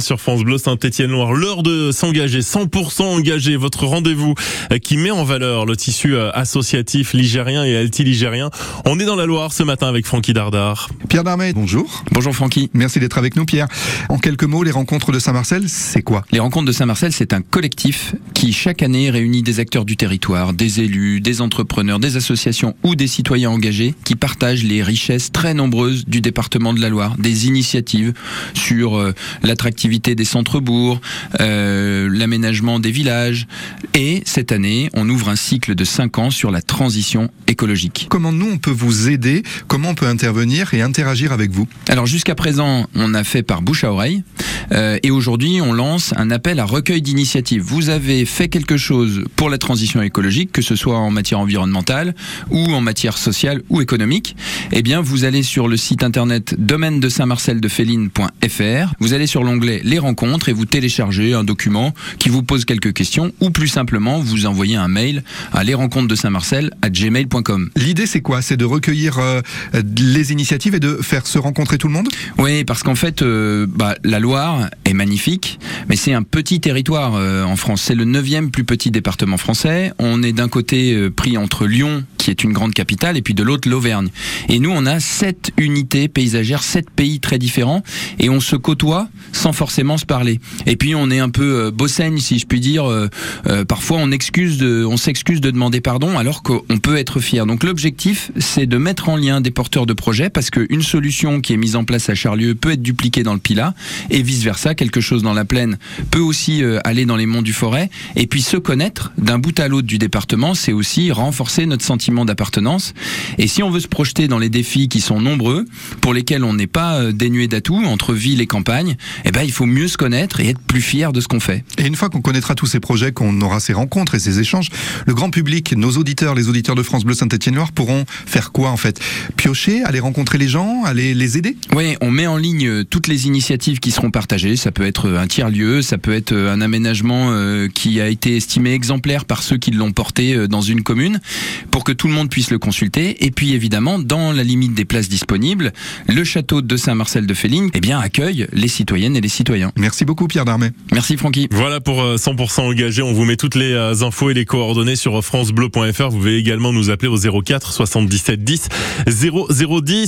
sur France Bleu Saint-Étienne-Loire. L'heure de s'engager, 100% engagé. Votre rendez-vous euh, qui met en valeur le tissu euh, associatif ligérien et alti-ligérien. On est dans la Loire ce matin avec Francky Dardard. Pierre Darmet, bonjour. Bonjour Francky. Merci d'être avec nous Pierre. En quelques mots, les rencontres de Saint-Marcel, c'est quoi? Les rencontres de Saint-Marcel, c'est un collectif qui chaque année réunit des acteurs du territoire, des élus, des entrepreneurs, des associations ou des citoyens engagés qui partagent les richesses très nombreuses du département de la Loire, des initiatives sur euh, l'attractivité des centres-bourgs, euh, l'aménagement des villages. Et cette année, on ouvre un cycle de 5 ans sur la transition écologique. Comment nous, on peut vous aider? Comment on peut intervenir et interagir avec vous? Alors jusqu'à présent, on a fait par bouche à oreille. Euh, et aujourd'hui, on lance un appel à recueil d'initiatives. Vous avez fait quelque chose pour la transition écologique, que ce soit en matière environnementale ou en matière sociale ou économique. Eh bien, vous allez sur le site internet domaine de saint marcel de Vous allez sur l'onglet les rencontres et vous téléchargez un document qui vous pose quelques questions ou plus simplement vous envoyez un mail à les rencontres de Saint-Marcel à gmail.com. L'idée c'est quoi? C'est de recueillir euh, les initiatives et de faire se rencontrer tout le monde? Oui, parce qu'en fait, euh, bah, la Loire est magnifique, mais c'est un petit territoire euh, en France. C'est le neuvième plus petit département français. On est d'un côté pris entre Lyon qui est une grande capitale, et puis de l'autre l'Auvergne. Et nous, on a sept unités paysagères, sept pays très différents, et on se côtoie sans forcément se parler. Et puis on est un peu euh, bossaigne, si je puis dire. Euh, euh, parfois, on excuse on s'excuse de demander pardon, alors qu'on peut être fier. Donc l'objectif, c'est de mettre en lien des porteurs de projets, parce qu'une solution qui est mise en place à Charlieu peut être dupliquée dans le Pilat, et vice versa. Quelque chose dans la plaine peut aussi aller dans les monts du Forêt. Et puis se connaître d'un bout à l'autre du département, c'est aussi renforcer notre sentiment d'appartenance. Et si on veut se projeter dans les défis qui sont nombreux, pour lesquels on n'est pas euh, dénué d'atouts entre ville et campagne, eh ben, il faut mieux se connaître et être plus fier de ce qu'on fait. Et une fois qu'on connaîtra tous ces projets, qu'on aura ces rencontres et ces échanges, le grand public, nos auditeurs, les auditeurs de France Bleu Saint-Étienne-Loire pourront faire quoi en fait? Piocher, aller rencontrer les gens, aller les aider? Oui, on met en ligne euh, toutes les initiatives qui seront partagées. Ça peut être euh, un tiers-lieu, ça peut être un aménagement qui a été estimé exemplaire par ceux qui l'ont porté dans une commune, pour que tout le monde puisse le consulter. Et puis évidemment, dans la limite des places disponibles, le château de Saint-Marcel de Féline eh bien, accueille les citoyennes et les citoyens. Merci beaucoup Pierre Darmet. Merci Francky. Voilà pour 100% euh, engagé. On vous met toutes les euh, infos et les coordonnées sur francebleu.fr. Vous pouvez également nous appeler au 04 77 10 0010.